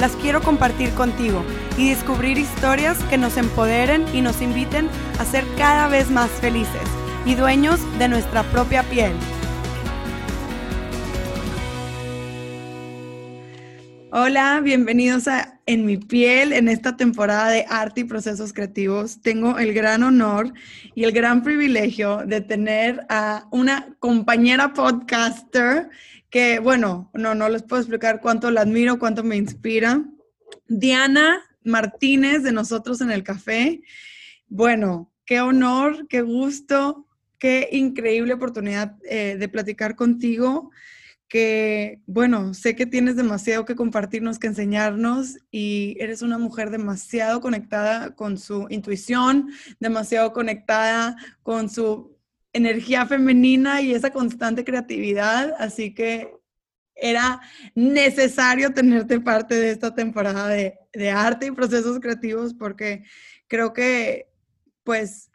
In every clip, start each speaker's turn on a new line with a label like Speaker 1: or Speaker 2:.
Speaker 1: las quiero compartir contigo y descubrir historias que nos empoderen y nos inviten a ser cada vez más felices y dueños de nuestra propia piel. Hola, bienvenidos a En mi piel en esta temporada de arte y procesos creativos. Tengo el gran honor y el gran privilegio de tener a una compañera podcaster que, bueno, no, no les puedo explicar cuánto la admiro, cuánto me inspira. Diana Martínez de Nosotros en el Café. Bueno, qué honor, qué gusto, qué increíble oportunidad eh, de platicar contigo que, bueno, sé que tienes demasiado que compartirnos, que enseñarnos y eres una mujer demasiado conectada con su intuición, demasiado conectada con su energía femenina y esa constante creatividad, así que era necesario tenerte parte de esta temporada de, arte y procesos creativos porque creo que, pues,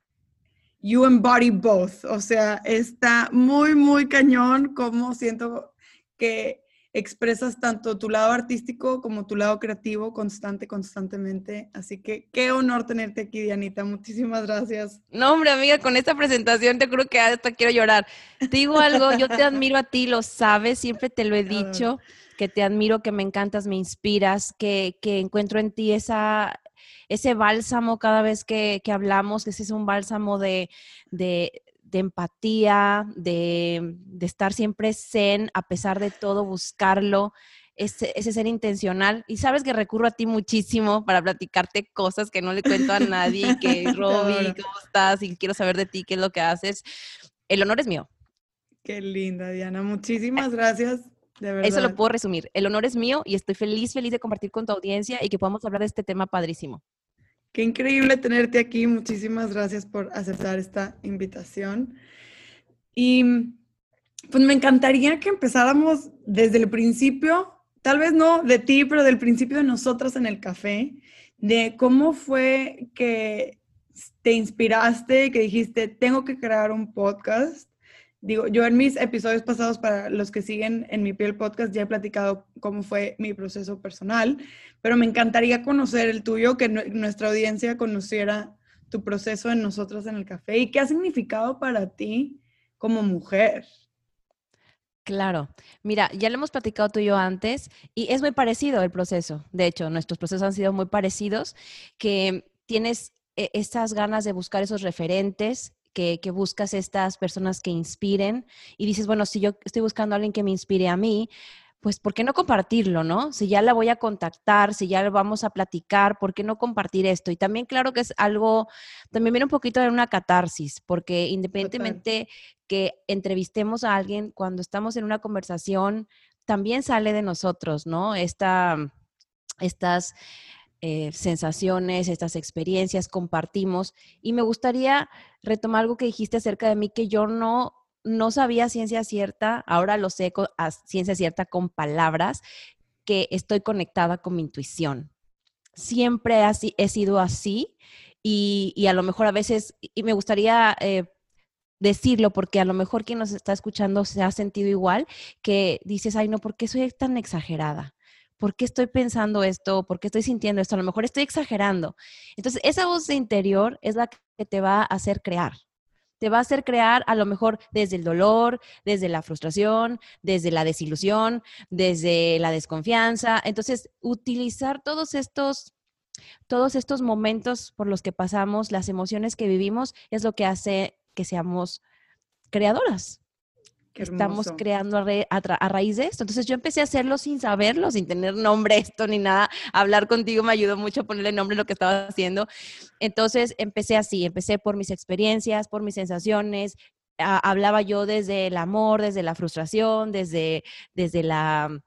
Speaker 1: you embody both, o sea, está muy, muy cañón como siento que expresas tanto tu lado artístico como tu lado creativo constante, constantemente. Así que qué honor tenerte aquí, Dianita. Muchísimas gracias.
Speaker 2: No, hombre, amiga, con esta presentación te creo que hasta quiero llorar. Te digo algo, yo te admiro a ti, lo sabes, siempre te lo he dicho, que te admiro, que me encantas, me inspiras, que, que encuentro en ti esa, ese bálsamo cada vez que, que hablamos, que ese es un bálsamo de, de, de empatía, de, estar siempre zen, a pesar de todo, buscarlo, ese, ser intencional. Y sabes que recurro a ti muchísimo para platicarte cosas que no le cuento a nadie, que Roby, ¿cómo estás? Y quiero saber de ti, qué es lo que haces. El honor es mío.
Speaker 1: Qué linda, Diana. Muchísimas gracias. De verdad.
Speaker 2: Eso lo puedo resumir. El honor es mío y estoy feliz, feliz de compartir con tu audiencia y que podamos hablar de este tema padrísimo.
Speaker 1: Qué increíble tenerte aquí. Muchísimas gracias por aceptar esta invitación. Y pues me encantaría que empezáramos desde el principio, tal vez no de ti, pero del principio de nosotras en el café, de cómo fue que te inspiraste, que dijiste, tengo que crear un podcast digo, yo en mis episodios pasados, para los que siguen en mi piel podcast, ya he platicado cómo fue mi proceso personal, pero me encantaría conocer el tuyo, que nuestra audiencia conociera tu proceso en nosotros en el café y qué ha significado para ti como mujer.
Speaker 2: Claro, mira, ya lo hemos platicado tú y yo antes y es muy parecido el proceso. De hecho, nuestros procesos han sido muy parecidos, que tienes eh, estas ganas de buscar esos referentes que, buscas estas personas que inspiren y dices, bueno, si yo estoy buscando a alguien que me inspire a mí, pues ¿por qué no compartirlo, no? Si ya la voy a contactar, si ya vamos a platicar, ¿por qué no compartir esto? Y también claro que es algo, también viene un poquito de una catarsis, porque independientemente que entrevistemos a alguien, cuando estamos en una conversación, también sale de nosotros, ¿no? Esta, estas eh, sensaciones, estas experiencias, compartimos. Y me gustaría retomar algo que dijiste acerca de mí, que yo no, no sabía ciencia cierta, ahora lo sé a ciencia cierta con palabras, que estoy conectada con mi intuición. Siempre así, he sido así y, a lo mejor a veces, y me gustaría... Eh, decirlo porque a lo mejor quien nos está escuchando se ha sentido igual, que dices, ay no, ¿por qué soy tan exagerada? ¿Por qué estoy pensando esto? ¿Por qué estoy sintiendo esto? A lo mejor estoy exagerando. Entonces, esa voz interior es la que te va a hacer crear. Te va a hacer crear a lo mejor desde el dolor, desde la frustración, desde la desilusión, desde la desconfianza. Entonces, utilizar todos estos todos estos momentos por los que pasamos, las emociones que vivimos, es lo que hace que seamos creadoras estamos creando a, raíz de esto. Entonces yo empecé a hacerlo sin saberlo, sin tener nombre esto ni nada. Hablar contigo me ayudó mucho a ponerle nombre a lo que estaba haciendo. Entonces empecé así, empecé por mis experiencias, por mis sensaciones. hablaba yo desde el amor, desde la frustración, desde, desde la...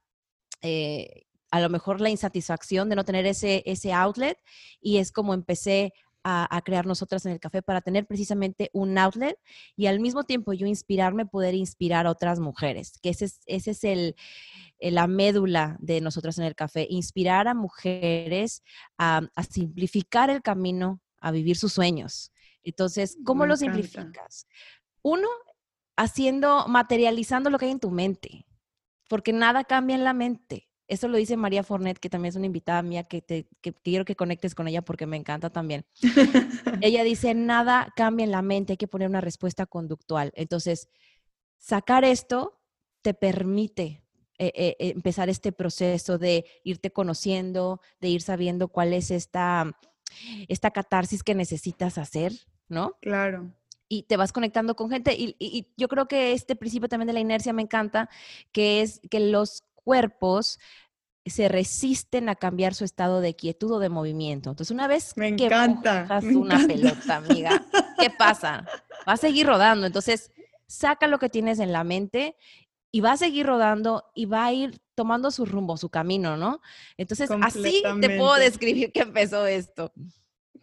Speaker 2: Eh, a lo mejor la insatisfacción de no tener ese, ese outlet y es como empecé a, crear nosotras en el café para tener precisamente un outlet y al mismo tiempo yo inspirarme, poder inspirar a otras mujeres, que ese es, ese es el, la médula de nosotras en el café, inspirar a mujeres a, simplificar el camino a vivir sus sueños. Entonces, ¿cómo lo simplificas? Uno, haciendo, materializando lo que hay en tu mente, porque nada cambia en la mente. Eso lo dice María Fornet, que también es una invitada mía, que, te, quiero que conectes con ella porque me encanta también. ella dice, nada cambia en la mente, hay que poner una respuesta conductual. Entonces, sacar esto te permite eh, eh, empezar este proceso de irte conociendo, de ir sabiendo cuál es esta, esta catarsis que necesitas hacer, ¿no?
Speaker 1: Claro
Speaker 2: y te vas conectando con gente. Y, y, yo creo que este principio también de la inercia me encanta, que es que los cuerpos se resisten a cambiar su estado de quietud o de movimiento. Entonces, una vez
Speaker 1: me
Speaker 2: que
Speaker 1: encanta,
Speaker 2: una pelota, amiga, ¿qué pasa? Va a seguir rodando. Entonces, saca lo que tienes en la mente y va a seguir rodando y va a ir tomando su rumbo, su camino, ¿no? Entonces, así te puedo describir que empezó esto.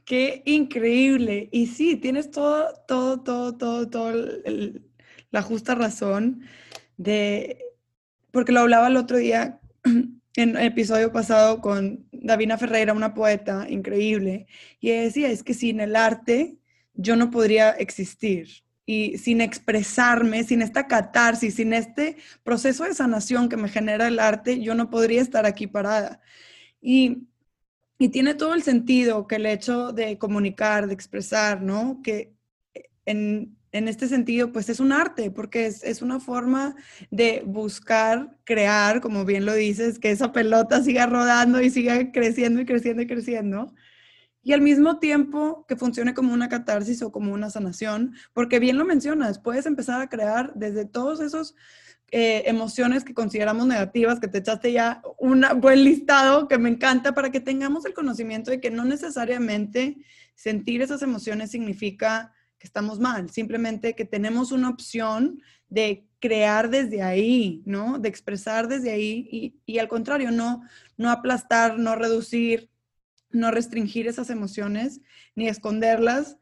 Speaker 1: Qué increíble. Y sí, tienes todo, todo, todo, todo, todo la justa razón de porque lo hablaba el otro día en el episodio pasado con Davina Ferreira, una poeta increíble, y decía, es que sin el arte yo no podría existir. Y sin expresarme, sin esta catarsis, sin este proceso de sanación que me genera el arte, yo no podría estar aquí parada. Y, y tiene todo el sentido que el hecho de comunicar, de expresar, ¿no? Que en, en este sentido, pues es un arte, porque es, una forma de buscar, crear, como bien lo dices, que esa pelota siga rodando y siga creciendo y creciendo y creciendo. Y al mismo tiempo que funcione como una catarsis o como una sanación, porque bien lo mencionas, puedes empezar a crear desde todos esos eh, emociones que consideramos negativas, que te echaste ya un buen listado que me encanta para que tengamos el conocimiento de que no necesariamente sentir esas emociones significa estamos mal, simplemente que tenemos una opción de crear desde ahí, ¿no? De expresar desde ahí y, al contrario, no, no aplastar, no reducir, no restringir esas emociones ni esconderlas,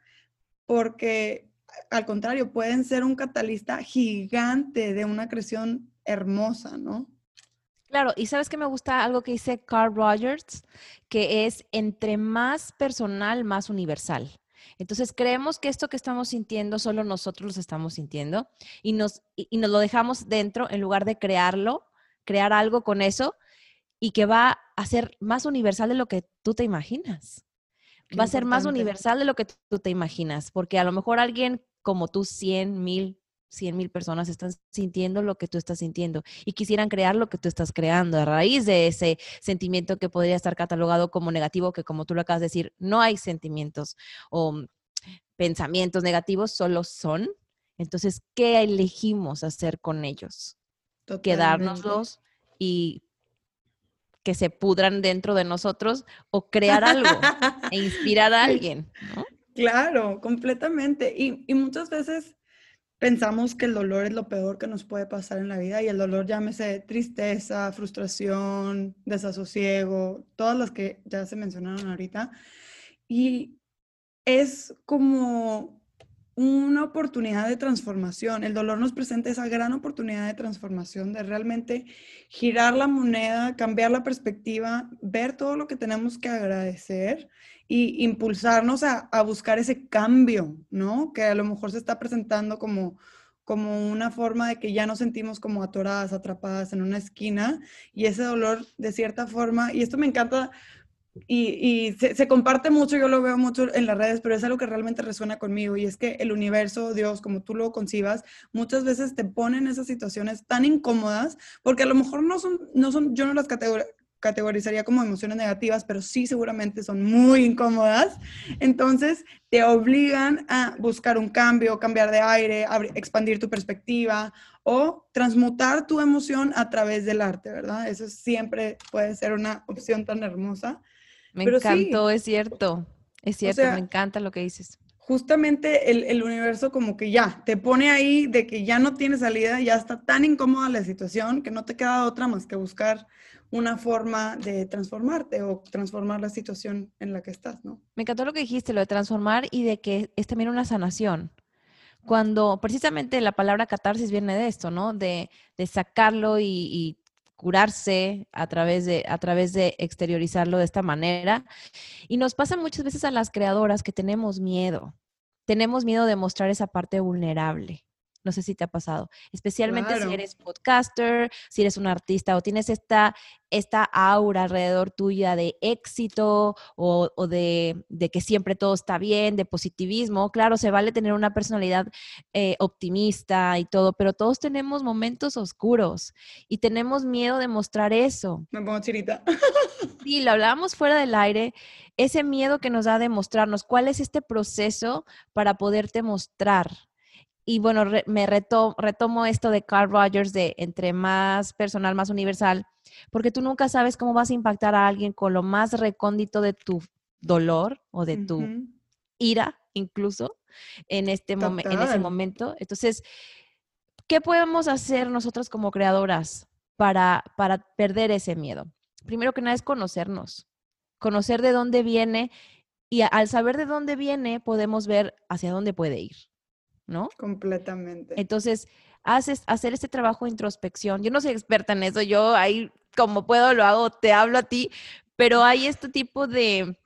Speaker 1: porque al contrario, pueden ser un catalista gigante de una creación hermosa, ¿no?
Speaker 2: Claro, y sabes que me gusta algo que dice Carl Rogers, que es entre más personal, más universal. Entonces creemos que esto que estamos sintiendo solo nosotros lo estamos sintiendo y nos, y, nos lo dejamos dentro en lugar de crearlo, crear algo con eso y que va a ser más universal de lo que tú te imaginas. va a ser más universal de lo que tú te imaginas, porque a lo mejor alguien como tú, 100 mil, 100 mil personas están sintiendo lo que tú estás sintiendo y quisieran crear lo que tú estás creando a raíz de ese sentimiento que podría estar catalogado como negativo, que como tú lo acabas de decir, no hay sentimientos o pensamientos negativos, solo son. Entonces, ¿qué elegimos hacer con ellos? Quedárnoslos y que se pudran dentro de nosotros o crear algo e inspirar a alguien.
Speaker 1: Claro, completamente. Y, y muchas veces pensamos que el dolor es lo peor que nos puede pasar en la vida y el dolor llámese tristeza, frustración, desasosiego, todas las que ya se mencionaron ahorita. Y es como una oportunidad de transformación. El dolor nos presenta esa gran oportunidad de transformación, de realmente girar la moneda, cambiar la perspectiva, ver todo lo que tenemos que agradecer y impulsarnos a, buscar ese cambio, ¿no? Que a lo mejor se está presentando como, como una forma de que ya nos sentimos como atoradas, atrapadas en una esquina y ese dolor de cierta forma, y esto me encanta y, se, se, comparte mucho, yo lo veo mucho en las redes, pero es algo que realmente resuena conmigo y es que el universo, Dios, como tú lo concibas, muchas veces te pone en esas situaciones tan incómodas porque a lo mejor no son, no son yo no las categorizaría como emociones negativas, pero sí seguramente son muy incómodas. Entonces te obligan a buscar un cambio, cambiar de aire, expandir tu perspectiva o transmutar tu emoción a través del arte, ¿verdad? Eso siempre puede ser una opción tan hermosa.
Speaker 2: Me encantó, es cierto, es cierto, me encanta lo que dices.
Speaker 1: Justamente el, el, universo como que ya te pone ahí de que ya no tiene salida, ya está tan incómoda la situación que no te queda otra más que buscar una forma de transformarte o transformar la situación en la que estás, ¿no?
Speaker 2: Me encantó lo que dijiste, lo de transformar y de que es también una sanación. Cuando precisamente la palabra catarsis viene de esto, ¿no? De, sacarlo y, y, curarse a través, de, a través de exteriorizarlo de esta manera. Y nos pasa muchas veces a las creadoras que tenemos miedo. Tenemos miedo de mostrar esa parte vulnerable. No sé si te ha pasado, especialmente si eres podcaster, si eres un artista o tienes esta, esta aura alrededor tuya de éxito o, de, que siempre todo está bien, de positivismo. Claro, se vale tener una personalidad eh, optimista y todo, pero todos tenemos momentos oscuros y tenemos miedo de mostrar eso.
Speaker 1: Me pongo chirita.
Speaker 2: Sí, lo hablábamos fuera del aire, ese miedo que nos da de mostrarnos cuál es este proceso para poderte mostrar y bueno, me retomo esto de Carl Rogers de entre más personal, más universal, porque tú nunca sabes cómo vas a impactar a alguien con lo más recóndito de tu dolor o de tu ira, incluso, en, este en ese momento. Entonces, ¿qué podemos hacer nosotros como creadoras para, para perder ese miedo? Primero que nada es conocernos, conocer de dónde viene y al saber de dónde viene podemos ver hacia dónde puede ir. ¿No?
Speaker 1: Completamente.
Speaker 2: Entonces, haces, hacer este trabajo de introspección. Yo no soy experta en eso, yo ahí como puedo lo hago, te hablo a ti, pero hay este tipo de,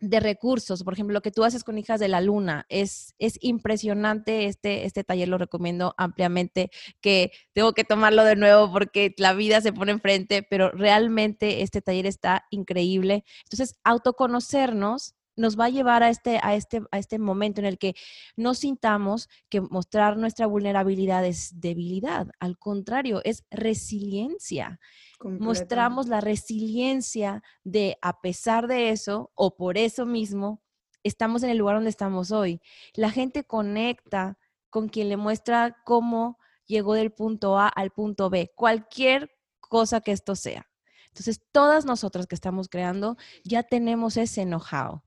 Speaker 2: de recursos, por ejemplo, lo que tú haces con Hijas de la Luna, es, es impresionante, este, este taller lo recomiendo ampliamente, que tengo que tomarlo de nuevo porque la vida se pone enfrente, pero realmente este taller está increíble. Entonces, autoconocernos nos va a llevar a este, a, este, a este momento en el que no sintamos que mostrar nuestra vulnerabilidad es debilidad, al contrario, es resiliencia. Mostramos la resiliencia de, a pesar de eso o por eso mismo, estamos en el lugar donde estamos hoy. La gente conecta con quien le muestra cómo llegó del punto A al punto B, cualquier cosa que esto sea. Entonces, todas nosotras que estamos creando ya tenemos ese know-how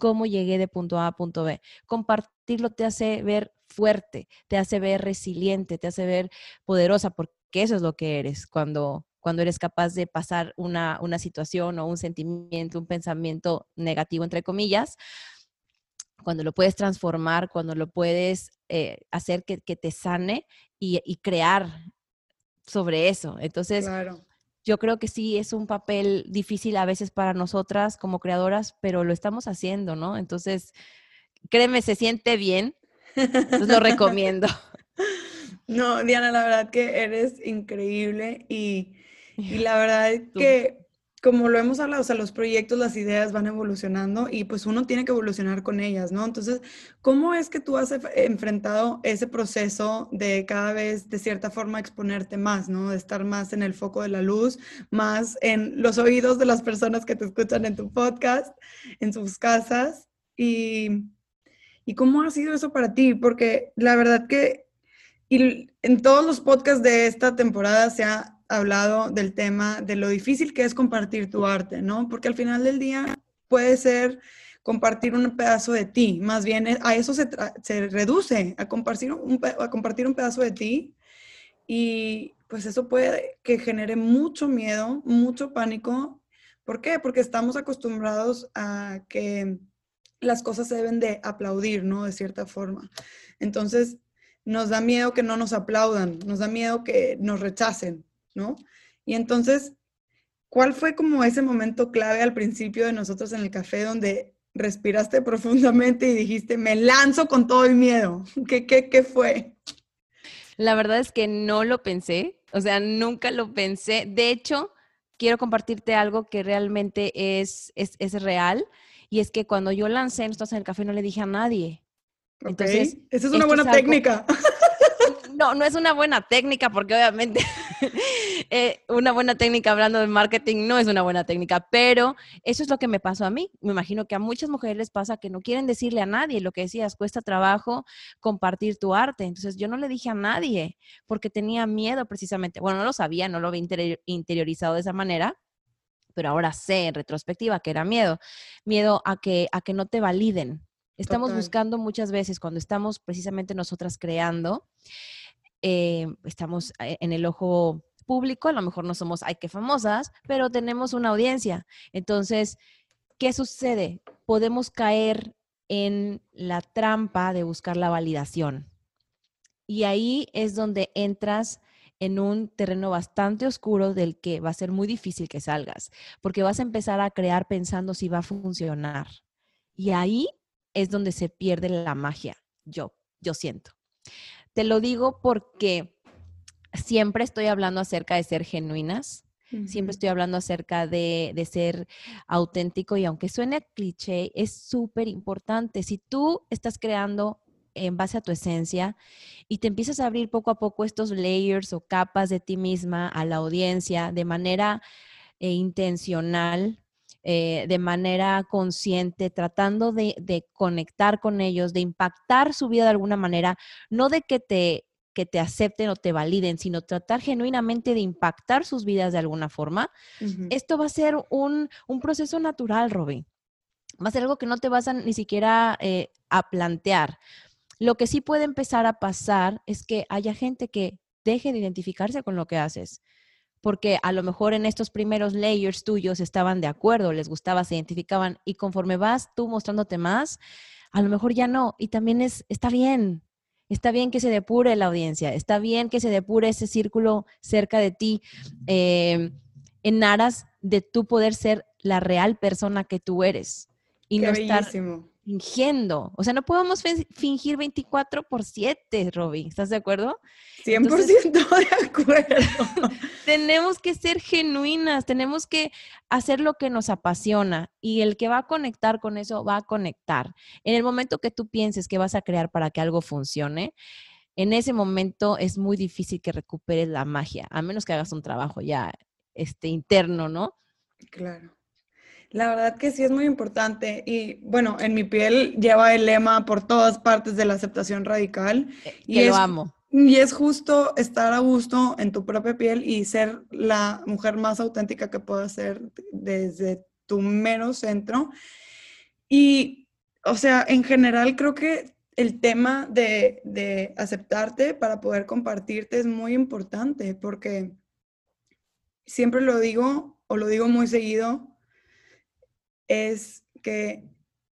Speaker 2: cómo llegué de punto A a punto B. Compartirlo te hace ver fuerte, te hace ver resiliente, te hace ver poderosa, porque eso es lo que eres cuando, cuando eres capaz de pasar una, situación o un sentimiento, un pensamiento negativo, entre comillas, cuando lo puedes transformar, cuando lo puedes eh, hacer que, te sane y, crear sobre eso. Entonces, yo creo que sí es un papel difícil a veces para nosotras como creadoras, pero lo estamos haciendo, ¿no? Entonces, créeme, se siente bien. Entonces lo recomiendo.
Speaker 1: No, Diana, la verdad que eres increíble y, y la verdad es que como lo hemos hablado, o sea, los proyectos, las ideas van evolucionando y pues uno tiene que evolucionar con ellas, ¿no? Entonces, ¿cómo es que tú has enfrentado ese proceso de cada vez, de cierta forma, exponerte más, ¿no? De estar más en el foco de la luz, más en los oídos de las personas que te escuchan en tu podcast, en sus casas. ¿Y, y cómo ha sido eso para ti? Porque la verdad que en todos los podcasts de esta temporada se ha hablado del tema de lo difícil que es compartir tu arte, ¿no? Porque al final del día puede ser compartir un pedazo de ti, más bien a eso se, reduce, a compartir, un, a compartir un pedazo de ti y pues eso puede que genere mucho miedo, mucho pánico. ¿Por qué? Porque estamos acostumbrados a que las cosas se deben de aplaudir, ¿no? De cierta forma. Entonces, nos da miedo que no nos aplaudan, nos da miedo que nos rechacen. ¿No? Y entonces, ¿cuál fue como ese momento clave al principio de nosotros en el café donde respiraste profundamente y dijiste, me lanzo con todo el miedo? ¿Qué, qué, qué fue?
Speaker 2: La verdad es que no lo pensé, o sea, nunca lo pensé. De hecho, quiero compartirte algo que realmente es, es, es real, y es que cuando yo lancé Nosotros en el Café no le dije a nadie.
Speaker 1: Entonces, esa es una buena técnica.
Speaker 2: No, no es una buena técnica porque obviamente eh, una buena técnica hablando de marketing no es una buena técnica, pero eso es lo que me pasó a mí. Me imagino que a muchas mujeres les pasa que no quieren decirle a nadie lo que decías, cuesta trabajo compartir tu arte. Entonces yo no le dije a nadie porque tenía miedo precisamente. Bueno, no lo sabía, no lo había interiorizado de esa manera, pero ahora sé en retrospectiva que era miedo. Miedo a que, a que no te validen. Estamos buscando muchas veces cuando estamos precisamente nosotras creando, eh, estamos eh, en el ojo público, a lo mejor no somos, ay, qué famosas, pero tenemos una audiencia. Entonces, ¿qué sucede? Podemos caer en la trampa de buscar la validación. Y ahí es donde entras en un terreno bastante oscuro del que va a ser muy difícil que salgas, porque vas a empezar a crear pensando si va a funcionar. Y ahí es donde se pierde la magia, yo, yo siento. Te lo digo porque siempre estoy hablando acerca de ser genuinas, siempre estoy hablando acerca de, de, ser auténtico y aunque suene cliché, es súper importante. Si tú estás creando en base a tu esencia y te empiezas a abrir poco a poco estos layers o capas de ti misma a la audiencia de manera eh, intencional, eh, de manera consciente, tratando de, conectar con ellos, de impactar su vida de alguna manera, no de que te, que te acepten o te validen, sino tratar genuinamente de impactar sus vidas de alguna forma, esto va a ser un, proceso natural, Robin. Va a ser algo que no te vas a ni siquiera eh, a plantear. Lo que sí puede empezar a pasar es que haya gente que deje de identificarse con lo que haces porque a lo mejor en estos primeros layers tuyos estaban de acuerdo, les gustaba, se identificaban y conforme vas tú mostrándote más, a lo mejor ya no. Y también es, está bien, está bien que se depure la audiencia, está bien que se depure ese círculo cerca de ti eh, en aras de tú poder ser la real persona que tú eres y no estar fingiendo. O sea, no podemos fingir 24 por 7, Robbie. ¿Estás de acuerdo?
Speaker 1: 100% de acuerdo.
Speaker 2: tenemos que ser genuinas, tenemos que hacer lo que nos apasiona y el que va a conectar con eso va a conectar. En el momento que tú pienses que vas a crear para que algo funcione, en ese momento es muy difícil que recuperes la magia, a menos que hagas un trabajo ya este, interno, ¿no?
Speaker 1: Claro. La verdad que sí es muy importante y bueno, en mi piel lleva el lema por todas partes de la aceptación radical.
Speaker 2: Eh, y lo amo.
Speaker 1: Y es justo estar a gusto en tu propia piel y ser la mujer más auténtica que puedas ser desde tu mero centro. Y, o sea, en general creo que el tema de, de aceptarte para poder compartirte es muy importante porque siempre lo digo o lo digo muy seguido, es que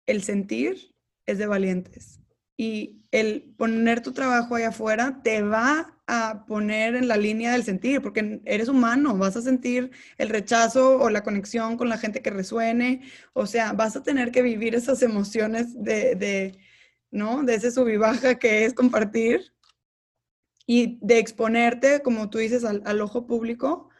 Speaker 1: el sentir es de valientes y el poner tu trabajo allá afuera te va a poner en la línea del sentir, porque eres humano, vas a sentir el rechazo o la conexión con la gente que resuene, o sea, vas a tener que vivir esas emociones de, de ¿no? De ese sub baja que es compartir y de exponerte, como tú dices, al, al ojo público,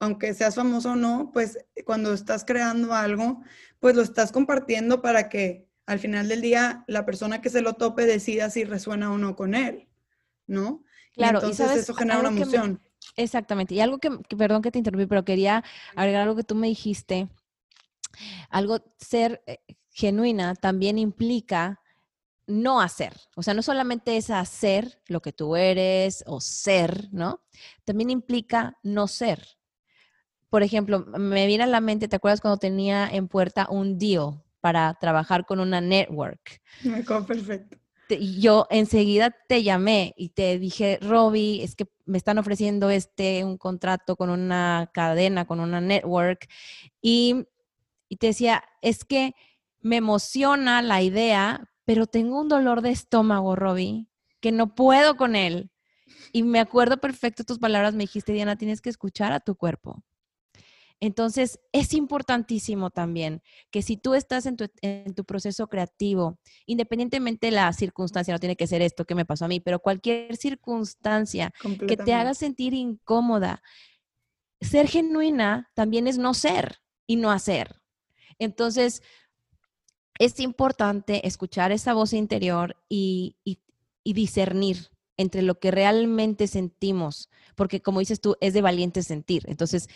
Speaker 1: aunque seas famoso o no, pues cuando estás creando algo, pues lo estás compartiendo para que al final del día la persona que se lo tope decida si resuena o no con él, ¿no?
Speaker 2: Claro,
Speaker 1: y entonces eso genera una emoción.
Speaker 2: exactamente. Y algo que, perdón que te interrumpí, pero quería agregar algo que tú me dijiste. Algo, ser eh, genuina también implica no hacer. O sea, no solamente es hacer lo que tú eres o ser, ¿no? También implica no ser por ejemplo, me viene a la mente, ¿te acuerdas cuando tenía en puerta un deal para trabajar con una network?
Speaker 1: Me acuerdo perfecto.
Speaker 2: Yo enseguida te llamé y te dije, Robbie, es que me están ofreciendo este, un contrato con una cadena, con una network. Y, y te decía, es que me emociona la idea, pero tengo un dolor de estómago, Robbie, que no puedo con él. Y me acuerdo perfecto tus palabras, me dijiste, Diana, tienes que escuchar a tu cuerpo. Entonces, es importantísimo también que si tú estás en tu, proceso creativo, independientemente de la circunstancia, no tiene que ser esto que me pasó a mí, pero cualquier circunstancia que te haga sentir incómoda, ser genuina también es no ser y no hacer. Entonces, es importante escuchar esa voz interior y, y discernir entre lo que realmente sentimos, porque como dices tú, es de valiente sentir. Entonces,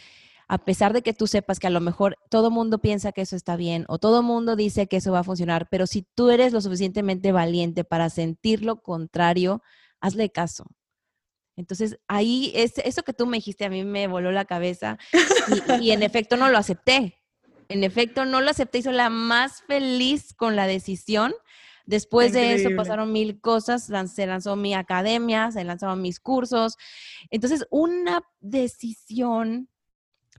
Speaker 2: a pesar de que tú sepas que a lo mejor todo mundo piensa que eso está bien o todo mundo dice que eso va a funcionar, pero si tú eres lo suficientemente valiente para sentir lo contrario, hazle caso. Entonces, ahí, es, eso que tú me dijiste a mí me voló la cabeza y, en efecto no lo acepté. En efecto, no lo acepté y soy la más feliz con la decisión Después de eso pasaron mil cosas, se lanzó mi academia, se lanzaron mis cursos. Entonces, una decisión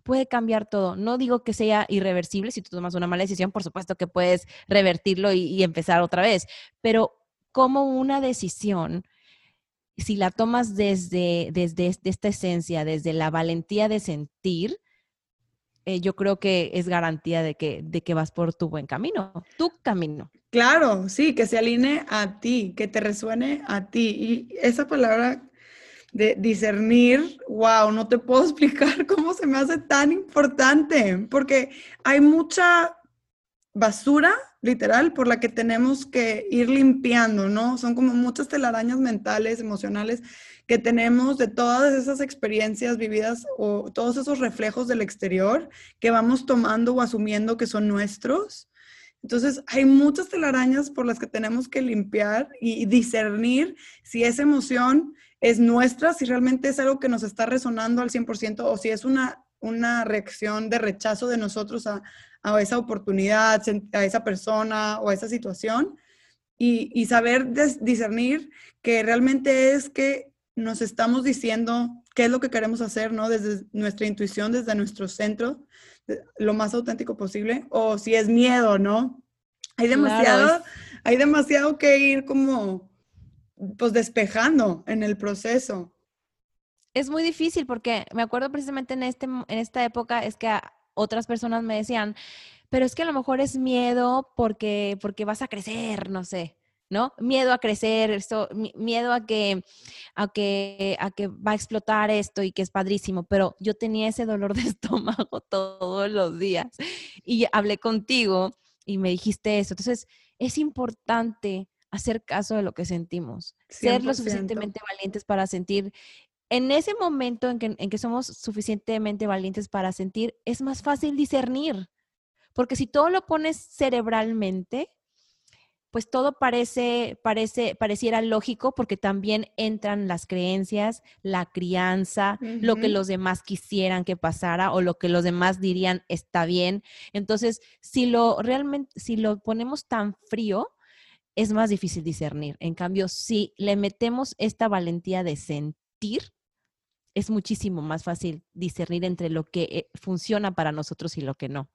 Speaker 2: puede cambiar todo. No digo que sea irreversible, si tú tomas una mala decisión, por supuesto que puedes revertirlo y, empezar otra vez, pero como una decisión, si la tomas desde, desde esta esencia, desde la valentía de sentir, eh, yo creo que es garantía de que, de que vas por tu buen camino, tu camino.
Speaker 1: Claro, sí, que se alinee a ti, que te resuene a ti. Y esa palabra de discernir, wow, no te puedo explicar cómo se me hace tan importante, porque hay mucha basura, literal, por la que tenemos que ir limpiando, ¿no? Son como muchas telarañas mentales, emocionales que tenemos de todas esas experiencias vividas o todos esos reflejos del exterior que vamos tomando o asumiendo que son nuestros. Entonces, hay muchas telarañas por las que tenemos que limpiar y discernir si esa emoción es nuestra, si realmente es algo que nos está resonando al 100% o si es una, una reacción de rechazo de nosotros a, a esa oportunidad, a esa persona o a esa situación. Y, y saber discernir que realmente es que nos estamos diciendo qué es lo que queremos hacer, ¿no? Desde nuestra intuición, desde nuestro centro, lo más auténtico posible, o si es miedo, ¿no? Hay demasiado, hay demasiado que ir como pues despejando en el proceso.
Speaker 2: Es muy difícil porque me acuerdo precisamente en, este, en esta época es que otras personas me decían, pero es que a lo mejor es miedo porque, porque vas a crecer, no sé, ¿no? Miedo a crecer, esto, miedo a que, a, que, a que va a explotar esto y que es padrísimo, pero yo tenía ese dolor de estómago todos los días y hablé contigo y me dijiste eso. Entonces, es importante hacer caso de lo que sentimos, ser lo suficientemente valientes para sentir. En ese momento en que, en que somos suficientemente valientes para sentir, es más fácil discernir, porque si todo lo pones cerebralmente, pues todo parece, parece, pareciera lógico porque también entran las creencias, la crianza, lo que los demás quisieran que pasara o lo que los demás dirían está bien. Entonces, si lo realmente, si lo ponemos tan frío, es más difícil discernir. En cambio, si le metemos esta valentía de sentir, es muchísimo más fácil discernir entre lo que eh, funciona para nosotros y lo que no.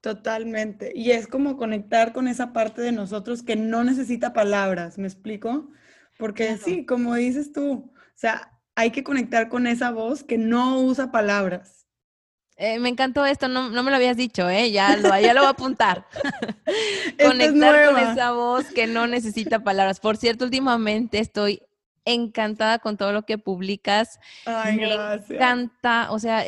Speaker 1: Totalmente. Y es como conectar con esa parte de nosotros que no necesita palabras, ¿me explico? Porque sí, como dices tú, o sea, hay que conectar con esa voz que no usa palabras.
Speaker 2: Eh, me encantó esto, no, me lo habías dicho, ¿eh? Ya lo, ya lo voy a apuntar. Conectar con esa voz que no necesita palabras. Por cierto, últimamente estoy encantada con todo lo que publicas.
Speaker 1: Ay, me
Speaker 2: encanta, o sea,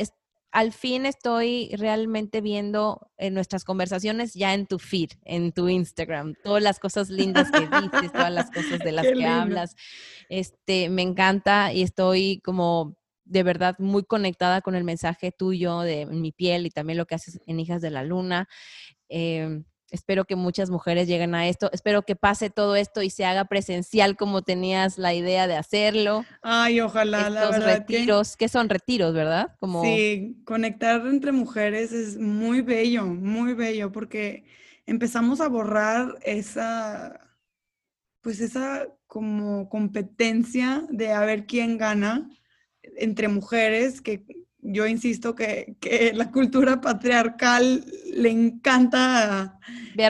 Speaker 2: al fin estoy realmente viendo en nuestras conversaciones ya en tu feed, en tu Instagram, todas las cosas lindas que dices, todas las cosas de las que hablas. Este, me encanta y estoy como de verdad muy conectada con el mensaje tuyo de mi piel y también lo que haces en Hijas de la Luna. Em, espero que muchas mujeres lleguen a esto. Espero que pase todo esto y se haga presencial como tenías la idea de hacerlo.
Speaker 1: Ay, ojalá,
Speaker 2: la verdad retiros, que... son retiros, ¿verdad?
Speaker 1: Como... Sí, conectar entre mujeres es muy bello, muy bello, porque empezamos a borrar esa, pues esa como competencia de a ver quién gana entre mujeres, que yo insisto que, la cultura patriarcal le encanta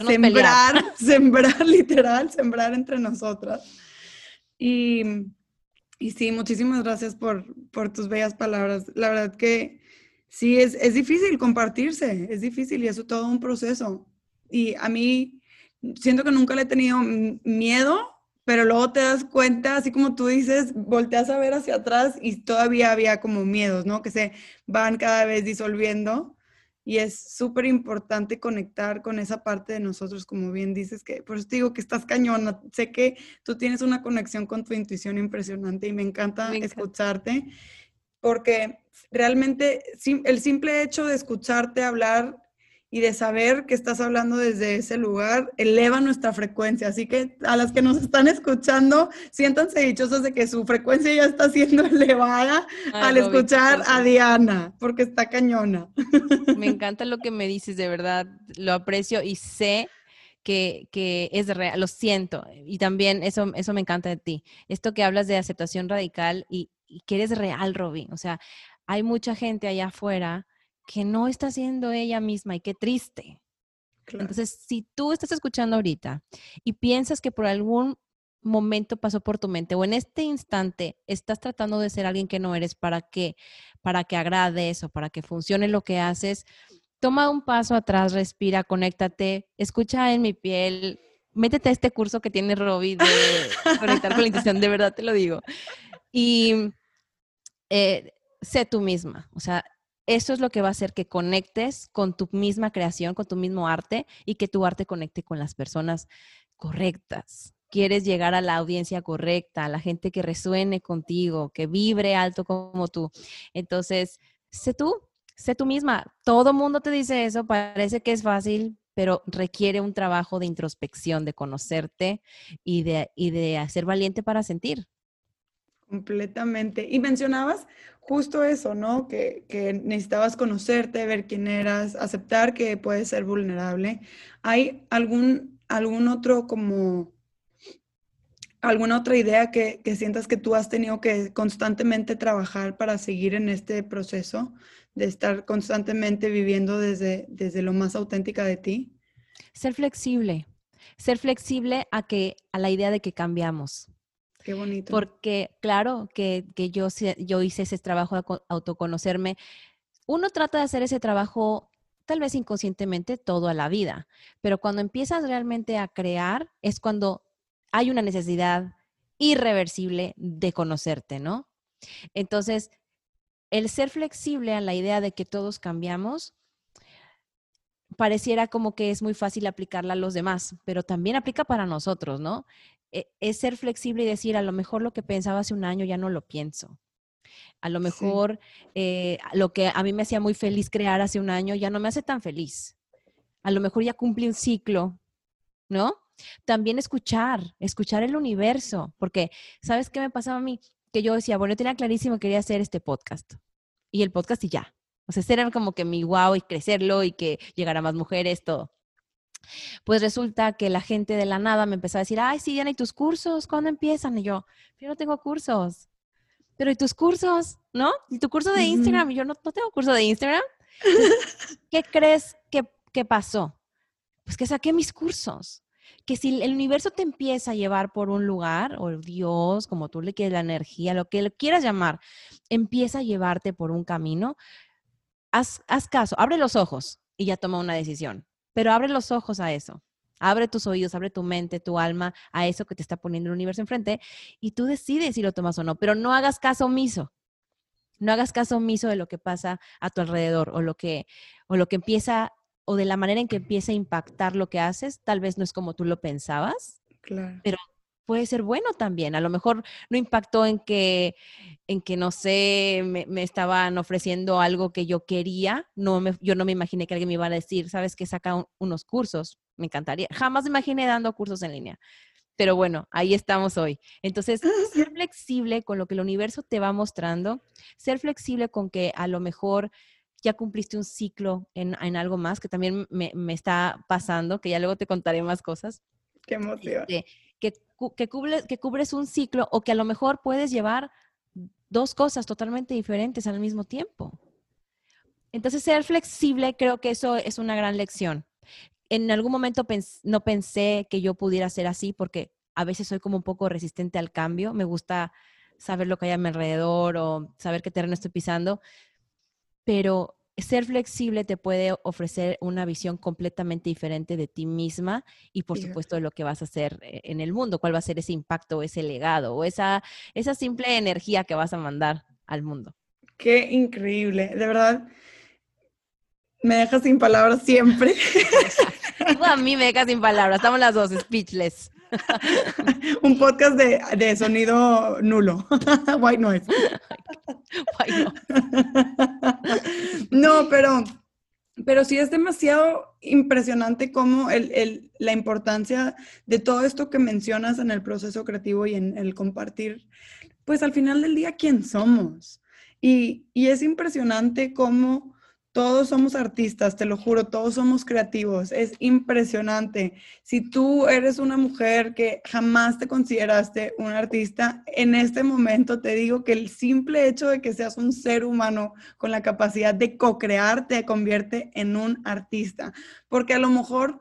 Speaker 1: sembrar, sembrar literal, sembrar entre nosotras. Y, y sí, muchísimas gracias por, por, tus bellas palabras. La verdad que sí, es, es difícil compartirse, es difícil y eso todo un proceso. Y a mí siento que nunca le he tenido miedo pero luego te das cuenta, así como tú dices, volteas a ver hacia atrás y todavía había como miedos, ¿no? Que se van cada vez disolviendo y es súper importante conectar con esa parte de nosotros, como bien dices, que por eso te digo que estás cañona, sé que tú tienes una conexión con tu intuición impresionante y me encanta, me encanta. escucharte, porque realmente el simple hecho de escucharte hablar y de saber que estás hablando desde ese lugar eleva nuestra frecuencia. Así que a las que nos están escuchando, siéntanse dichosas de que su frecuencia ya está siendo elevada al escuchar a Diana, porque está cañona.
Speaker 2: Me encanta lo que me dices, de verdad, lo aprecio y sé que, que es real, lo siento. Y también eso, eso me encanta de ti. Esto que hablas de aceptación radical y, que eres real, Robin. O sea, hay mucha gente allá afuera que no está siendo ella misma y qué triste. Entonces, si tú estás escuchando ahorita y piensas que por algún momento pasó por tu mente o en este instante estás tratando de ser alguien que no eres para que para que agrades o para que funcione lo que haces, toma un paso atrás, respira, conéctate, escucha en mi piel, métete a este curso que tiene Robbie de conectar con la intuición, de verdad te lo digo. Y eh, sé tú misma, o sea, eso es lo que va a hacer que conectes con tu misma creación, con tu mismo arte y que tu arte conecte con las personas correctas. Quieres llegar a la audiencia correcta, a la gente que resuene contigo, que vibre alto como tú. Entonces, sé tú, sé tú misma. Todo mundo te dice eso, parece que es fácil, pero requiere un trabajo de introspección, de conocerte y de, y de ser valiente para sentir.
Speaker 1: Completamente. Y mencionabas justo eso, ¿no? Que, que, necesitabas conocerte, ver quién eras, aceptar que puedes ser vulnerable. ¿Hay algún, algún otro como alguna otra idea que, sientas que tú has tenido que constantemente trabajar para seguir en este proceso de estar constantemente viviendo desde, desde lo más auténtica de ti?
Speaker 2: Ser flexible, ser flexible a, que, a la idea de que cambiamos.
Speaker 1: Qué bonito.
Speaker 2: Porque claro que, yo, yo hice ese trabajo de autoconocerme. Uno trata de hacer ese trabajo tal vez inconscientemente toda la vida, pero cuando empiezas realmente a crear es cuando hay una necesidad irreversible de conocerte, ¿no? Entonces, el ser flexible a la idea de que todos cambiamos, pareciera como que es muy fácil aplicarla a los demás, pero también aplica para nosotros, ¿no? E, es ser flexible y decir, a lo mejor lo que pensaba hace un año ya no lo pienso. A lo mejor eh, lo que a mí me hacía muy feliz crear hace un año ya no me hace tan feliz. A lo mejor ya cumplí un ciclo, ¿no? También escuchar, escuchar el universo, porque ¿sabes qué me pasaba a mí? Que yo decía, bueno, yo tenía clarísimo que quería hacer este podcast. Y el podcast y ya. O sea, ese era como que mi wow y crecerlo y que llegara más mujeres, todo. Pues resulta que la gente de la nada me empezó a decir, ay, sí, Diana, ¿y tus cursos? ¿Cuándo empiezan? Y yo, yo no tengo cursos. Pero ¿y tus cursos? ¿No? ¿Y tu curso de Instagram? Y yo no, no tengo curso de Instagram. ¿Qué crees que, que pasó? Pues que saqué mis cursos que si el universo te empieza a llevar por un lugar, o Dios, como tú le quieres la energía, lo que le quieras llamar, empieza a llevarte por un camino, haz, haz caso, abre los ojos y ya toma una decisión, pero abre los ojos a eso. Abre tus oídos, abre tu mente, tu alma a eso que te está poniendo el universo enfrente y tú decides si lo tomas o no, pero no hagas caso omiso. No hagas caso omiso de lo que pasa a tu alrededor o lo que, o lo que empieza o de la manera en que empieza a impactar lo que haces, tal vez no es como tú lo pensabas,
Speaker 1: claro.
Speaker 2: pero puede ser bueno también. A lo mejor no impactó en que, en que no sé, me, estaban ofreciendo algo que yo quería. No me, yo no me imaginé que alguien me iba a decir, sabes que saca unos cursos. Me encantaría. Jamás me imaginé dando cursos en línea. Pero bueno, ahí estamos hoy. Entonces, ser flexible con lo que el universo te va mostrando, ser flexible con que a lo mejor ya cumpliste un ciclo en, algo más que también me, está pasando, que ya luego te contaré más cosas.
Speaker 1: Qué emoción.
Speaker 2: Este, que, que, que cubres un ciclo o que a lo mejor puedes llevar dos cosas totalmente diferentes al mismo tiempo. Entonces, ser flexible, creo que eso es una gran lección. En algún momento no pensé que yo pudiera ser así porque a veces soy como un poco resistente al cambio. Me gusta saber lo que hay a mi alrededor o saber qué terreno estoy pisando pero ser flexible te puede ofrecer una visión completamente diferente de ti misma y por supuesto de lo que vas a hacer eh, en el mundo, cuál va a ser ese impacto, ese legado o esa, esa simple energía que vas a mandar al mundo.
Speaker 1: Qué increíble, de verdad. Me dejas sin palabras siempre.
Speaker 2: a mí me dejas sin palabras, estamos las dos, speechless.
Speaker 1: Un podcast de, sonido nulo. White noise. No, pero, pero sí es demasiado impresionante cómo el, la importancia de todo esto que mencionas en el proceso creativo y en el compartir, pues al final del día, quién somos. Y, y es impresionante cómo todos somos artistas, te lo juro, todos somos creativos. Es impresionante. Si tú eres una mujer que jamás te consideraste un artista, en este momento te digo que el simple hecho de que seas un ser humano con la capacidad de co-crear te convierte en un artista. Porque a lo mejor,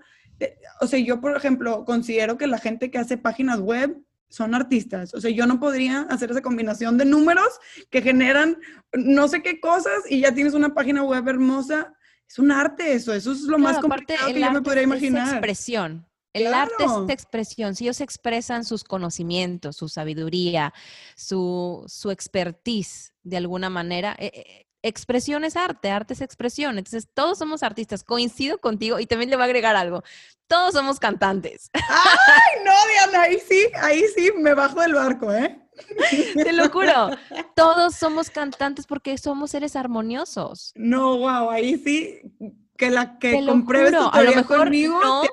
Speaker 1: o sea, yo por ejemplo considero que la gente que hace páginas web son artistas. O sea, yo no podría hacer esa combinación de números que generan no sé qué cosas y ya tienes una página web hermosa. Es un arte eso, eso es lo más complicado que yo me podría imaginar.
Speaker 2: Es expresión. El arte es expresión. Si ellos expresan sus conocimientos, su sabiduría, su, su expertise de alguna manera, eh, eh, expresión es arte, arte es expresión. Entonces, todos somos artistas. Coincido contigo y también le voy a agregar algo. Todos somos cantantes.
Speaker 1: ¡Ay, no, Diana! Ahí sí, ahí sí me bajo del barco, ¿eh?
Speaker 2: Te lo juro. Todos somos cantantes porque somos seres armoniosos.
Speaker 1: No, wow, ahí sí que la que compruebes
Speaker 2: a lo mejor no,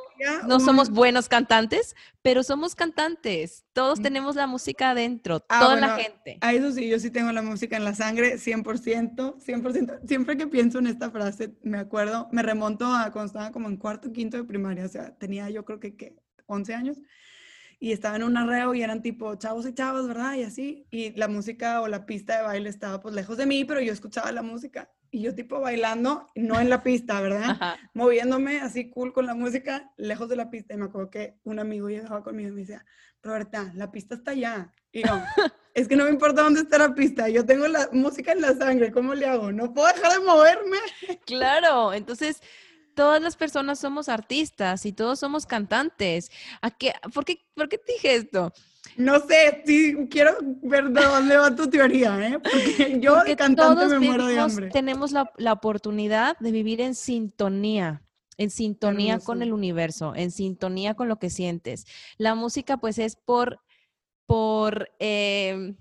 Speaker 2: no somos buenos cantantes, pero somos cantantes. Todos mm. tenemos la música adentro, ah, toda la gente.
Speaker 1: A eso sí, yo sí tengo la música en la sangre, 100%, 100%. Siempre que pienso en esta frase, me acuerdo, me remonto a cuando estaba como en cuarto, quinto de primaria, o sea, tenía yo creo que, que 11 años y estaba en un arreo y eran tipo chavos y chavos, ¿verdad? Y así, y la música o la pista de baile estaba pues lejos de mí, pero yo escuchaba la música y yo tipo bailando, no en la pista, ¿verdad? Moviéndome así cool con la música, lejos de la pista. Y me acuerdo que un amigo llegaba conmigo y me decía, Roberta, la pista está allá. Y yo, es que no me importa dónde está la pista, yo tengo la música en la sangre, ¿cómo le hago? No puedo dejar de moverme.
Speaker 2: Claro, entonces todas las personas somos artistas y todos somos cantantes. ¿A qué, por, qué, ¿Por qué te dije esto?
Speaker 1: No sé, sí, quiero ver de dónde va tu teoría, ¿eh? Porque yo cantante me muero de hambre.
Speaker 2: Tenemos la, la, oportunidad de vivir en sintonía, en sintonía con el universo, en sintonía con lo que sientes. La música, pues, es por, por, eh,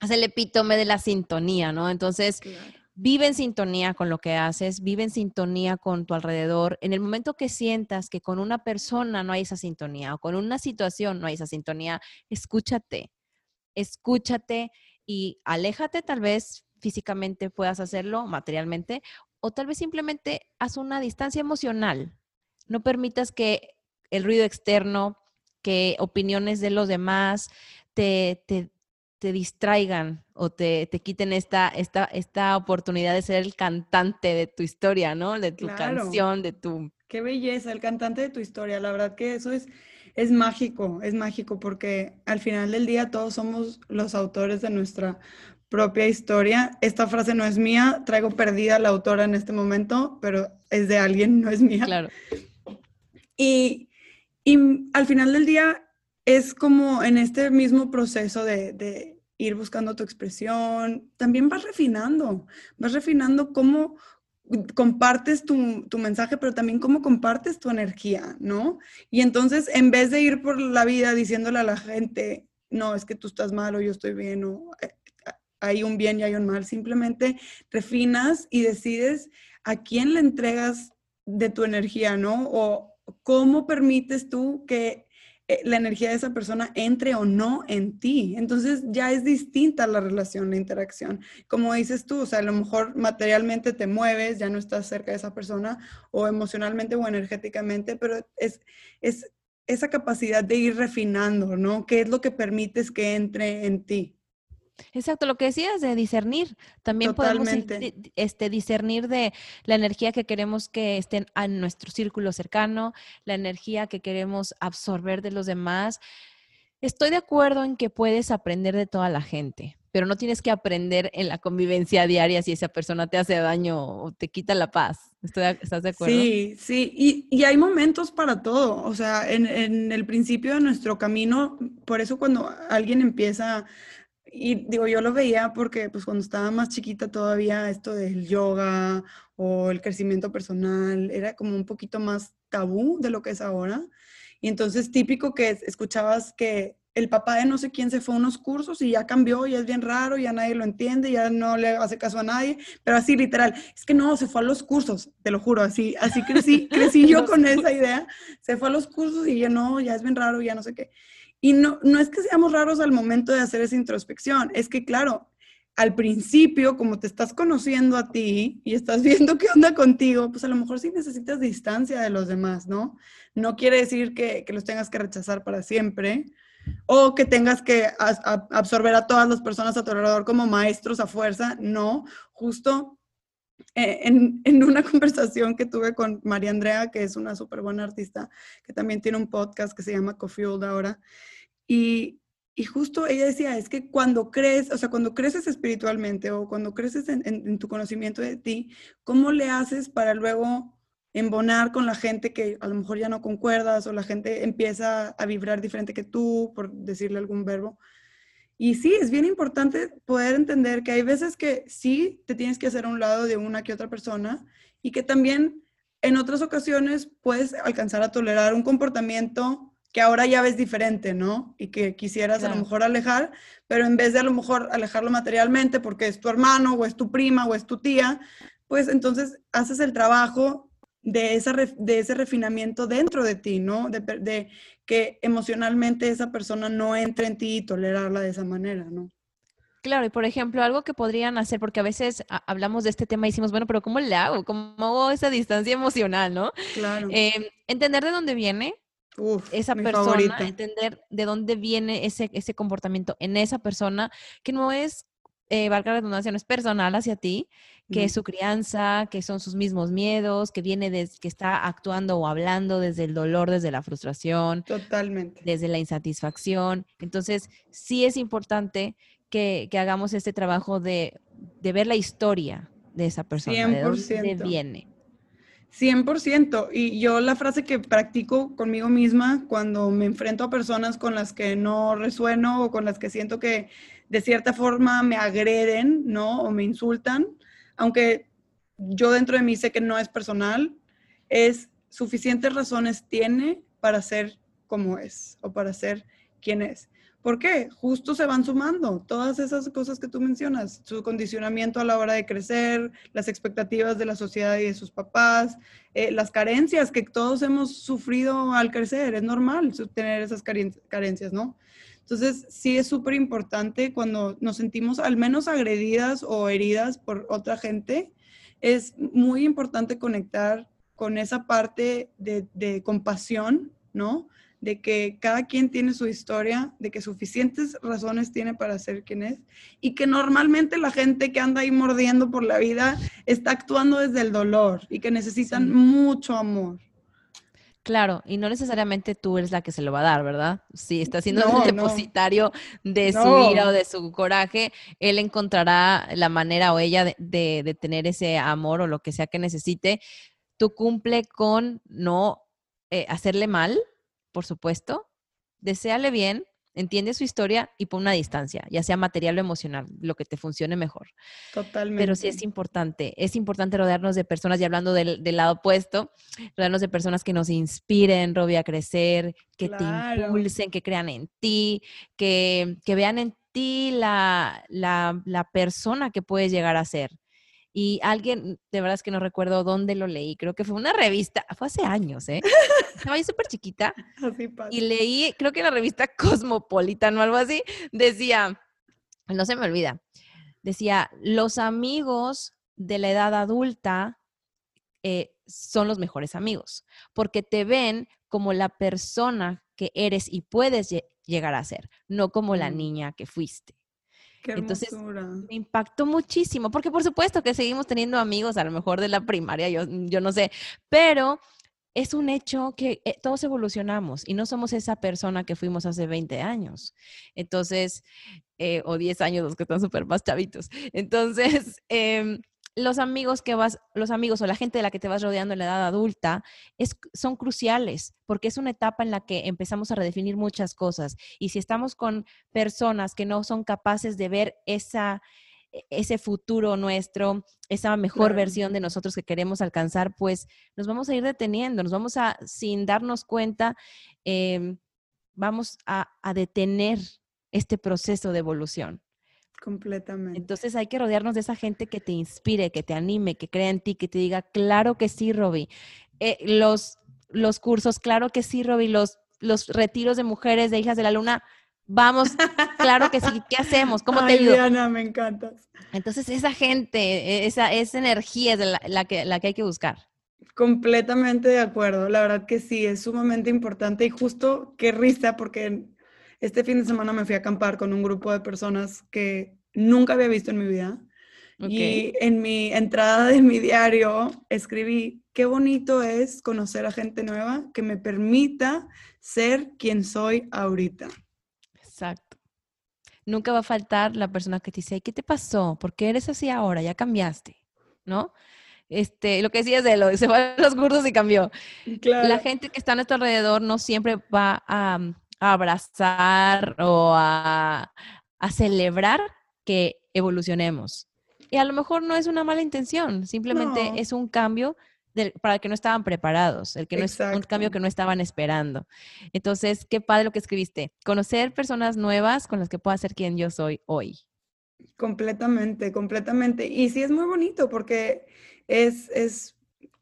Speaker 2: es el epítome de la sintonía, ¿no? Entonces, vive en sintonía con lo que haces, vive en sintonía con tu alrededor. En el momento que sientas que con una persona no hay esa sintonía o con una situación no hay esa sintonía, escúchate, escúchate y aléjate tal vez físicamente puedas hacerlo, materialmente, o tal vez simplemente haz una distancia emocional. No permitas que el ruido externo, que opiniones de los demás te, te, te distraigan o te, te, quiten esta, esta, esta oportunidad de ser el cantante de tu historia, ¿no? De tu canción, de tu...
Speaker 1: Qué belleza, el cantante de tu historia. La verdad que eso es, es mágico, es mágico porque al final del día todos somos los autores de nuestra propia historia. Esta frase no es mía, traigo perdida la autora en este momento, pero es de alguien, no es mía.
Speaker 2: Claro.
Speaker 1: Y, y al final del día es como en este mismo proceso de, ir buscando tu expresión, también vas refinando, vas refinando cómo compartes tu, mensaje, pero también cómo compartes tu energía, ¿no? Y entonces, en vez de ir por la vida diciéndole a la gente, no, es que tú estás mal o yo estoy bien, o eh, hay un bien y hay un mal, simplemente refinas y decides a quién le entregas de tu energía, ¿no? O cómo permites tú que la energía de esa persona entre o no en ti. Entonces ya es distinta la relación, la interacción. Como dices tú, o sea, a lo mejor materialmente te mueves, ya no estás cerca de esa persona, o emocionalmente o energéticamente, pero es, es esa capacidad de ir refinando, ¿no? ¿Qué es lo que permites que entre en ti?
Speaker 2: Exacto, lo que decías de discernir, también podemos este, discernir de la energía que queremos que esté en nuestro círculo cercano, la energía que queremos absorber de los demás. Estoy de acuerdo en que puedes aprender de toda la gente, pero no tienes que aprender en la convivencia diaria si esa persona te hace daño o te quita la paz. ¿Estás de acuerdo?
Speaker 1: Sí, sí, y, y hay momentos para todo. O sea, en, en el principio de nuestro camino, por eso cuando alguien empieza y digo, yo lo veía porque pues cuando estaba más chiquita todavía esto del yoga o el crecimiento personal era como un poquito más tabú de lo que es ahora. Y entonces típico que escuchabas que el papá de no sé quién se fue a unos cursos y ya cambió, ya es bien raro, ya nadie lo entiende, ya no le hace caso a nadie, pero así literal, es que no, se fue a los cursos, te lo juro, así, así crecí, crecí yo con esa idea, se fue a los cursos y ya no, ya es bien raro, ya no sé qué. Y no, no es que seamos raros al momento de hacer esa introspección, es que claro, al principio, como te estás conociendo a ti y estás viendo qué onda contigo, pues a lo mejor sí necesitas distancia de los demás, ¿no? No quiere decir que, los tengas que rechazar para siempre o que tengas que absorber a todas las personas a tu alrededor como maestros a fuerza, no, justo en, en, una conversación que tuve con María Andrea, que es una súper buena artista, que también tiene un podcast que se llama Coffee ahora, y y justo ella decía, es que cuando crees, o sea, cuando creces espiritualmente o cuando creces en, tu conocimiento de ti, ¿cómo le haces para luego embonar con la gente que a lo mejor ya no concuerdas o la gente empieza a vibrar diferente que tú, por decirle algún verbo? Y sí, es bien importante poder entender que hay veces que sí te tienes que hacer a un lado de una que otra persona y que también en otras ocasiones puedes alcanzar a tolerar un comportamiento que ahora ya ves diferente, ¿no? Y que quisieras a lo mejor alejar, pero en vez de a lo mejor alejarlo materialmente porque es tu hermano o es tu prima o es tu tía, pues entonces haces el trabajo de, esa, de ese refinamiento dentro de ti, ¿no? De, de, que emocionalmente esa persona no entre en ti y tolerarla de esa manera, ¿no?
Speaker 2: Claro, y por ejemplo, algo que podrían hacer, porque a veces hablamos de este tema y decimos, bueno, pero ¿cómo le hago? ¿Cómo hago esa distancia emocional, no? Claro. Eh, entender de dónde viene, esa persona, entender de dónde viene ese, ese comportamiento en esa persona, que no es, eh, valga la redundancia, no es personal hacia ti, que es su crianza, que son sus mismos miedos, que viene desde que está actuando o hablando desde el dolor, desde la frustración.
Speaker 1: Totalmente.
Speaker 2: Desde la insatisfacción. Entonces, sí es importante que, que hagamos este trabajo de, de, ver la historia de esa persona, 100%. de dónde viene.
Speaker 1: 100%. Y yo la frase que practico conmigo misma cuando me enfrento a personas con las que no resueno o con las que siento que de cierta forma me agreden, ¿no? O me insultan, aunque yo dentro de mí sé que no es personal, es suficientes razones tiene para ser como es o para ser quien es. ¿Por qué? Justo se van sumando todas esas cosas que tú mencionas, su condicionamiento a la hora de crecer, las expectativas de la sociedad y de sus papás, eh, las carencias que todos hemos sufrido al crecer. Es normal tener esas carencias, ¿no? Entonces, sí es súper importante cuando nos sentimos al menos agredidas o heridas por otra gente, es muy importante conectar con esa parte de, de compasión, ¿no? de que cada quien tiene su historia, de que suficientes razones tiene para ser quien es y que normalmente la gente que anda ahí mordiendo por la vida está actuando desde el dolor y que necesitan mucho amor.
Speaker 2: Claro, y no necesariamente tú eres la que se lo va a dar, ¿verdad? Si está siendo el depositario de su ira o de su coraje, él encontrará la manera o ella de tener ese amor o lo que sea que necesite. Tú cumple con no eh, hacerle mal, por supuesto, deséale bien, entiende su historia y pon una distancia, ya sea material o emocional, lo que te funcione mejor.
Speaker 1: Totalmente.
Speaker 2: Pero sí es importante, es importante rodearnos de personas, y hablando del, lado opuesto, rodearnos de personas que nos inspiren, Robbie, a crecer, que te impulsen, que crean en ti, que, que vean en ti la, la, la persona que puedes llegar a ser y alguien, de verdad es que no recuerdo dónde lo leí, creo que fue una revista, fue hace años, ¿eh? Estaba yo súper chiquita y leí, creo que la revista Cosmopolitan o algo así, decía, no se me olvida, decía, los amigos de la edad adulta eh, son los mejores amigos, porque te ven como la persona que eres y puedes llegar a ser, no como la niña que fuiste. Entonces, me impactó muchísimo, porque por supuesto que seguimos teniendo amigos, a lo mejor de la primaria, yo, yo no sé, pero es un hecho que eh, todos evolucionamos y no somos esa persona que fuimos hace 20 años. Entonces, eh, o 10 años, los que están súper más chavitos. Entonces, eh, los amigos que vas, los amigos o la gente de la que te vas rodeando en la edad adulta es, son cruciales porque es una etapa en la que empezamos a redefinir muchas cosas. Y si estamos con personas que no son capaces de ver esa, e, ese futuro nuestro, esa mejor versión de nosotros que queremos alcanzar, pues nos vamos a ir deteniendo, nos vamos a, sin darnos cuenta, em, vamos a detener este proceso de evolución.
Speaker 1: Completamente.
Speaker 2: Entonces hay que rodearnos de esa gente que te inspire, que te anime, que crea en ti, que te diga, claro que sí, Roby. Eh, los, los cursos, claro que sí, Roby. Los, los retiros de mujeres, de hijas de la luna, Vamos, claro que sí. ¿Qué hacemos? ¿Cómo te ayudo?
Speaker 1: Diana, me encantas.
Speaker 2: Entonces, esa gente, e, esa, esa energía es la, que, la que hay que buscar.
Speaker 1: Completamente de acuerdo. La verdad que sí, es sumamente importante y justo qué risa porque este fin de semana me fui a acampar con un grupo de personas que nunca había visto en mi vida. Y en mi entrada de mi diario escribí, qué bonito es conocer a gente nueva que me permita ser quien soy ahorita.
Speaker 2: Exacto. Nunca va a faltar la persona que te dice, ¿qué te pasó? ¿Por qué eres así ahora? Ya cambiaste, ¿no? Este, lo que decías de lo, se fue a los cursos y cambió. La gente que está a nuestro alrededor no siempre va a, abrazar o a, celebrar que evolucionemos. Y a lo mejor no es una mala intención, simplemente es un cambio para el que no estaban preparados, el que no es un cambio que no estaban esperando. Entonces, qué padre lo que escribiste. Conocer personas nuevas con las que pueda ser quien yo soy hoy.
Speaker 1: Completamente, completamente. Y sí es muy bonito porque es, es,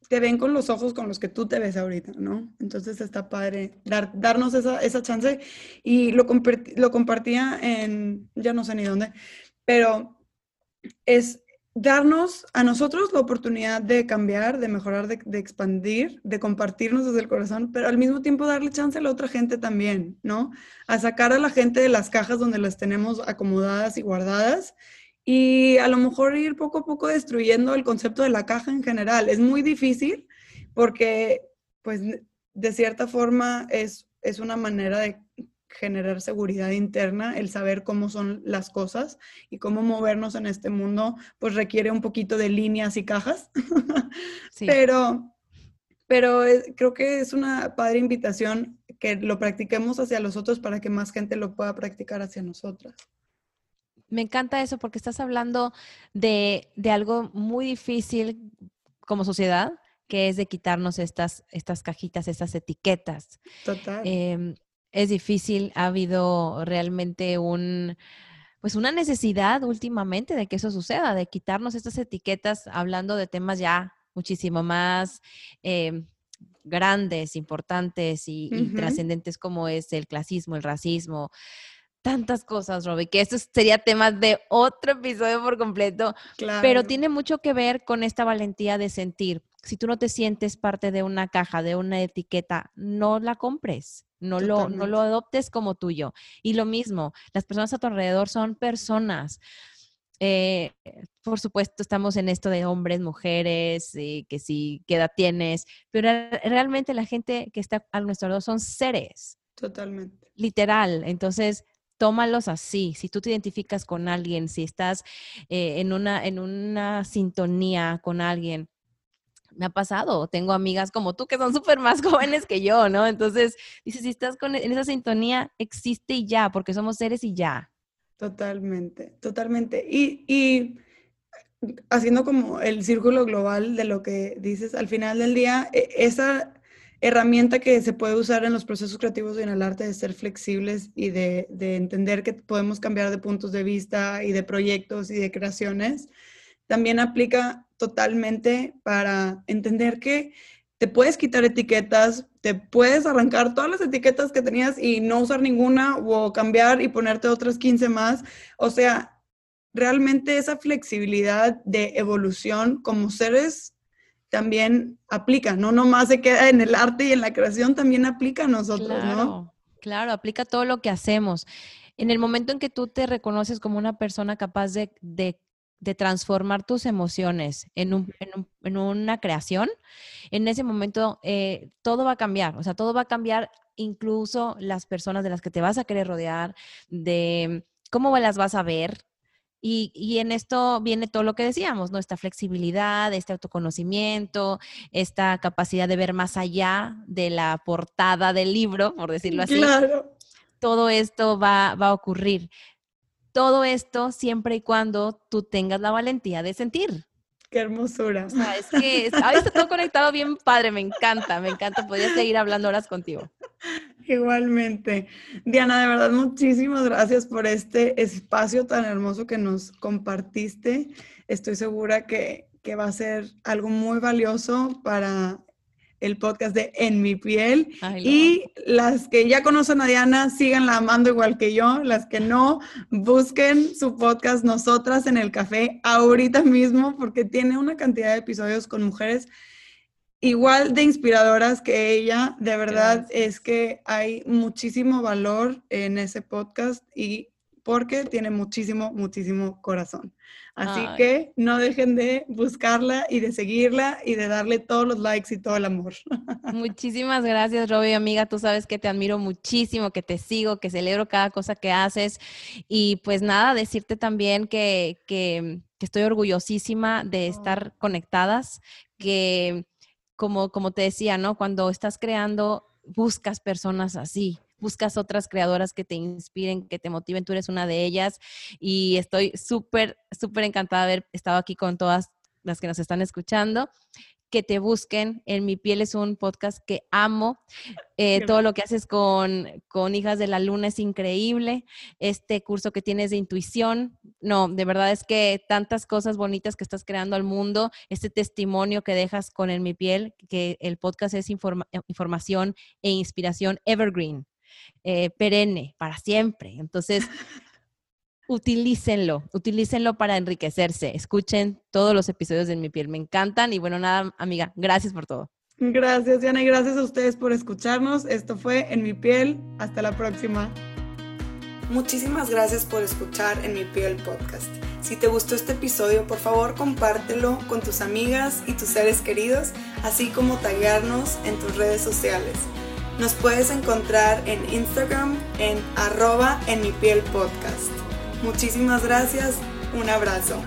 Speaker 1: te ven con los ojos con los que tú te ves ahorita, ¿no? Entonces está padre dar, darnos esa, esa chance y lo, lo compartía en, ya no sé ni dónde, pero es, darnos a nosotros la oportunidad de cambiar, de mejorar, de, expandir, de compartirnos desde el corazón, pero al mismo tiempo darle chance a la otra gente también, ¿no? A sacar a la gente de las cajas donde las tenemos acomodadas y guardadas y a lo mejor ir poco a poco destruyendo el concepto de la caja en general. Es muy difícil porque, pues, de cierta forma es, es una manera de generar seguridad interna, el saber cómo son las cosas y cómo movernos en este mundo, pues requiere un poquito de líneas y cajas. Pero, pero creo que es una padre invitación que lo practiquemos hacia los otros para que más gente lo pueda practicar hacia nosotras.
Speaker 2: Me encanta eso porque estás hablando de, algo muy difícil como sociedad, que es de quitarnos estas, estas cajitas, estas etiquetas.
Speaker 1: Total.
Speaker 2: Em, es difícil, ha habido realmente un, pues una necesidad últimamente de que eso suceda, de quitarnos estas etiquetas hablando de temas ya muchísimo más em, grandes, importantes y, trascendentes como es el clasismo, el racismo, tantas cosas, Robbie, que esto sería tema de otro episodio por completo, pero tiene mucho que ver con esta valentía de sentir. Si tú no te sientes parte de una caja, de una etiqueta, no la compres. No lo, no lo adoptes como tuyo. Y lo mismo, las personas a tu alrededor son personas. Eh, por supuesto, estamos en esto de hombres, mujeres, eh, que sí, qué edad tienes, pero realmente la gente que está a nuestro lado son seres.
Speaker 1: Totalmente.
Speaker 2: Literal. Entonces, tómalos así. Si tú te identificas con alguien, si estás eh, en, una, en una sintonía con alguien, me ha pasado. Tengo amigas como tú que son súper más jóvenes que yo, ¿no? Entonces, dices, si estás con, en esa sintonía, existe y ya, porque somos seres y ya.
Speaker 1: Totalmente, totalmente. Y, y haciendo como el círculo global de lo que dices, al final del día, e, esa herramienta que se puede usar en los procesos creativos y en el arte de ser flexibles y de, de entender que podemos cambiar de puntos de vista y de proyectos y de creaciones, también aplica totalmente para entender que te puedes quitar etiquetas, te puedes arrancar todas las etiquetas que tenías y no usar ninguna o cambiar y ponerte otras 15 más. O sea, realmente esa flexibilidad de evolución como seres también aplica, no nomás se queda en el arte y en la creación, también aplica a nosotros,
Speaker 2: claro,
Speaker 1: ¿no?
Speaker 2: Claro, aplica todo lo que hacemos. En el momento en que tú te reconoces como una persona capaz de, de de transformar tus emociones en, un, en, una creación, en ese momento eh, todo va a cambiar, o sea, todo va a cambiar, incluso las personas de las que te vas a querer rodear, de cómo las vas a ver. Y, y en esto viene todo lo que decíamos, ¿no? Esta flexibilidad, este autoconocimiento, esta capacidad de ver más allá de la portada del libro, por decirlo así.
Speaker 1: Claro.
Speaker 2: Todo esto va, va a ocurrir todo esto siempre y cuando tú tengas la valentía de sentir.
Speaker 1: Qué hermosura.
Speaker 2: O sea, es que está todo conectado bien padre, me encanta, me encanta. Podría seguir hablando horas contigo.
Speaker 1: Igualmente. Diana, de verdad, muchísimas gracias por este espacio tan hermoso que nos compartiste. Estoy segura que, que va a ser algo muy valioso para el podcast de En mi piel. y las que ya conocen a Diana, síganla amando igual que yo. Las que no, busquen su podcast Nosotras en el Café ahorita mismo, porque tiene una cantidad de episodios con mujeres igual de inspiradoras que ella. De verdad es que hay muchísimo valor en ese podcast y porque tiene muchísimo, muchísimo corazón. Así que no dejen de buscarla y de seguirla y de darle todos los likes y todo el amor.
Speaker 2: Muchísimas gracias, Robbie, amiga. Tú sabes que te admiro muchísimo, que te sigo, que celebro cada cosa que haces. Y pues nada, decirte también que, que, estoy orgullosísima de estar conectadas, que como, como te decía, ¿no? Cuando estás creando, buscas personas así, buscas otras creadoras que te inspiren, que te motiven, tú eres una de ellas y estoy súper, súper encantada de haber estado aquí con todas las que nos están escuchando que te busquen. En Mi Piel es un podcast que amo. Eh, todo lo que haces con, con, Hijas de la Luna es increíble. Este curso que tienes de intuición, no, de verdad es que tantas cosas bonitas que estás creando al mundo, este testimonio que dejas con En Mi Piel, que el podcast es información e inspiración evergreen. Eh, perenne, para siempre. Entonces, utilícenlo, utilícenlo para enriquecerse. Escuchen todos los episodios de Mi Piel, me encantan. Y bueno, nada, amiga, gracias por todo.
Speaker 1: Gracias, Diana, y gracias a ustedes por escucharnos. Esto fue En Mi Piel. Hasta la próxima. Muchísimas gracias por escuchar En Mi Piel podcast. Si te gustó este episodio, por favor compártelo con tus amigas y tus seres queridos, así como taguearnos en tus redes sociales. Nos puedes encontrar en Instagram en arroba en mi piel podcast. Muchísimas gracias, un abrazo.